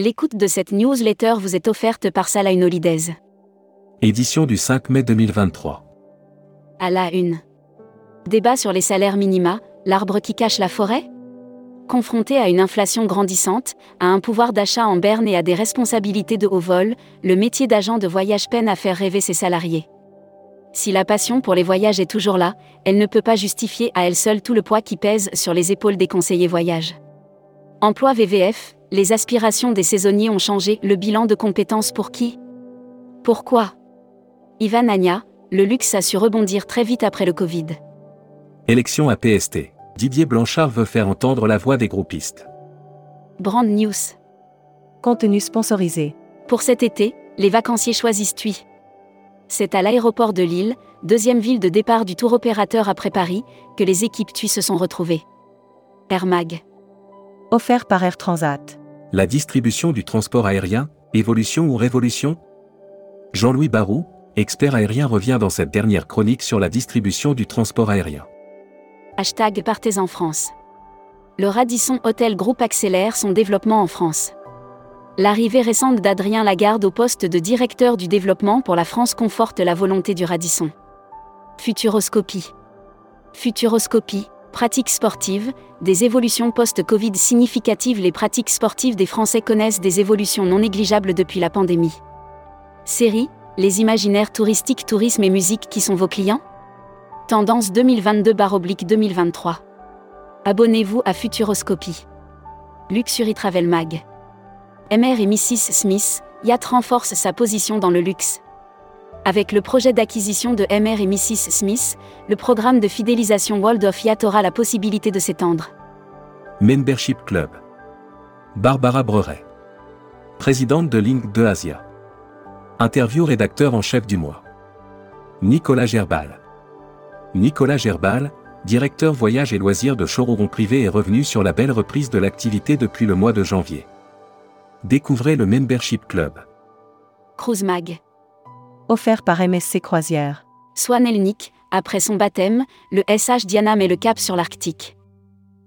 L'écoute de cette newsletter vous est offerte par Salah Holidays. Édition du 5 mai 2023. À la une. Débat sur les salaires minima, l'arbre qui cache la forêt? Confronté à une inflation grandissante, à un pouvoir d'achat en berne et à des responsabilités de haut vol, le métier d'agent de voyage peine à faire rêver ses salariés. Si la passion pour les voyages est toujours là, elle ne peut pas justifier à elle seule tout le poids qui pèse sur les épaules des conseillers voyage. Emploi VVF, les aspirations des saisonniers ont changé, le bilan de compétences pour qui? Pourquoi? Ivan Anya, le luxe a su rebondir très vite après le Covid. Élection à PST. Didier Blanchard veut faire entendre la voix des groupistes. Brand News. Contenu sponsorisé. Pour cet été, les vacanciers choisissent TUI. C'est à l'aéroport de Lille, deuxième ville de départ du tour opérateur après Paris, que les équipes TUI se sont retrouvées. Air Mag. Offert par Air Transat. La distribution du transport aérien, évolution ou révolution? Jean-Louis Barou, expert aérien revient dans cette dernière chronique sur la distribution du transport aérien. Hashtag Partez en France. Le Radisson Hotel Group accélère son développement en France. L'arrivée récente d'Adrien Lagarde au poste de directeur du développement pour la France conforte la volonté du Radisson. Futuroscopie. Futuroscopie, pratiques sportives, des évolutions post-Covid significatives. Les pratiques sportives des Français connaissent des évolutions non négligeables depuis la pandémie. Série, les imaginaires touristiques, tourisme et musique qui sont vos clients? Tendance 2022-2023. Abonnez-vous à Futuroscopie. Luxury Travel Mag. MR et Mrs. Smith, Yacht renforce sa position dans le luxe. Avec le projet d'acquisition de MR et Mrs. Smith, le programme de fidélisation World of Yacht aura la possibilité de s'étendre. Membership Club. Barbara Breuret. Présidente de Link 2 Asia. Interview rédacteur en chef du mois. Nicolas Gerbal. Nicolas Gerbal, directeur voyage et loisirs de Chororon Privé est revenu sur la belle reprise de l'activité depuis le mois de janvier. Découvrez le Membership Club. Cruise Mag. Offert par MSC Croisière. Swan Elnik, après son baptême, le SH Diana met le cap sur l'Arctique.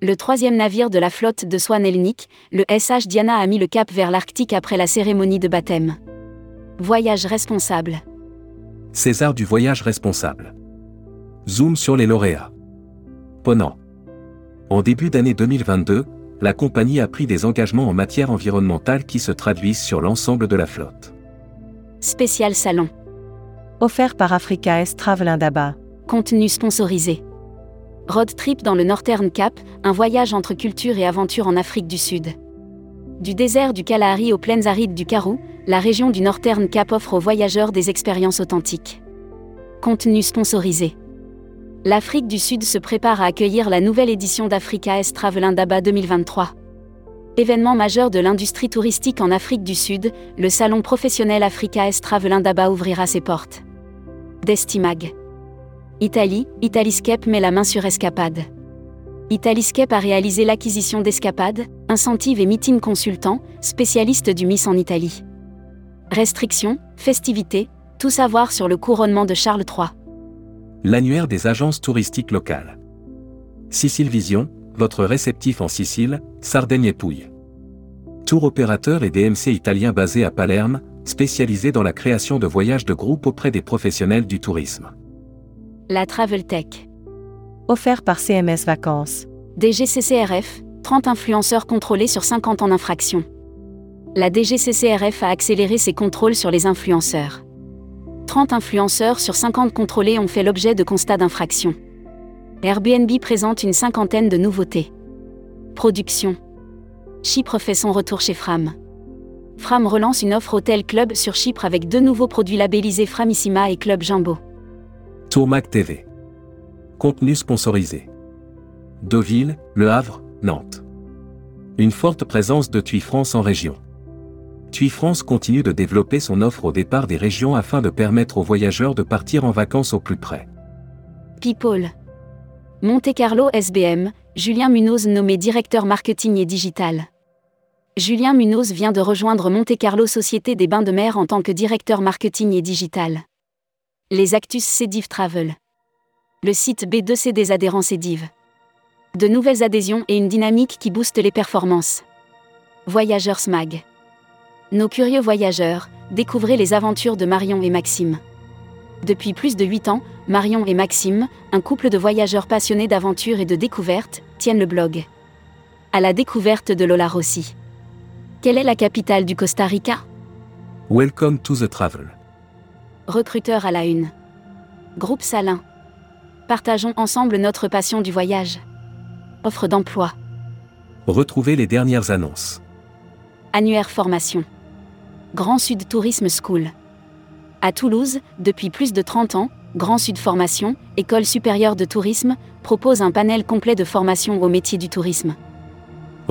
Le troisième navire de la flotte de Swan Elnik, le SH Diana a mis le cap vers l'Arctique après la cérémonie de baptême. Voyage responsable. César du voyage responsable. Zoom sur les lauréats. Ponant. En début d'année 2022, la compagnie a pris des engagements en matière environnementale qui se traduisent sur l'ensemble de la flotte. Spécial salon. Offert par Africa S Travel Indaba. Contenu sponsorisé. Road trip dans le Northern Cap, un voyage entre culture et aventure en Afrique du Sud. Du désert du Kalahari aux plaines arides du Karoo, la région du Northern Cap offre aux voyageurs des expériences authentiques. Contenu sponsorisé. L'Afrique du Sud se prépare à accueillir la nouvelle édition d'Africa S Travel Indaba 2023. Événement majeur de l'industrie touristique en Afrique du Sud, le salon professionnel Africa S Travel Indaba ouvrira ses portes. Destimag. Italie, Italiscape met la main sur Escapade. Italiscape a réalisé l'acquisition d'Escapade, Incentive et Meeting Consultant, spécialiste du Miss en Italie. Restrictions, festivités, tout savoir sur le couronnement de Charles III l'annuaire des agences touristiques locales. Sicile Vision, votre réceptif en Sicile, Sardaigne et Pouille. Tour opérateur et DMC italien basé à Palerme, spécialisé dans la création de voyages de groupe auprès des professionnels du tourisme. La Travel Tech. Offert par CMS Vacances. DGCCRF, 30 influenceurs contrôlés sur 50 en infraction. La DGCCRF a accéléré ses contrôles sur les influenceurs. 30 influenceurs sur 50 contrôlés ont fait l'objet de constats d'infraction. Airbnb présente une cinquantaine de nouveautés. Production. Chypre fait son retour chez Fram. Fram relance une offre Hôtel Club sur Chypre avec deux nouveaux produits labellisés Framissima et Club Jumbo. Tourmac TV. Contenu sponsorisé. Deauville, Le Havre, Nantes. Une forte présence de TUI France en région. TUI France continue de développer son offre au départ des régions afin de permettre aux voyageurs de partir en vacances au plus près. People. Monte Carlo SBM, Julien Munoz nommé directeur marketing et digital. Julien Munoz vient de rejoindre Monte Carlo Société des Bains de Mer en tant que directeur marketing et digital. Les Actus Cediv Travel. Le site B2C des adhérents Cediv. De nouvelles adhésions et une dynamique qui booste les performances. Voyageurs Smag. Nos curieux voyageurs, découvrez les aventures de Marion et Maxime. Depuis plus de 8 ans, Marion et Maxime, un couple de voyageurs passionnés d'aventure et de découvertes, tiennent le blog. À la découverte de Lola Rossi. Quelle est la capitale du Costa Rica? Welcome to the travel. Recruteur à la une. Groupe Salin. Partageons ensemble notre passion du voyage. Offre d'emploi. Retrouvez les dernières annonces. Annuaire formation. Grand Sud Tourisme School. À Toulouse, depuis plus de 30 ans, Grand Sud Formation, École supérieure de tourisme, propose un panel complet de formation au métier du tourisme.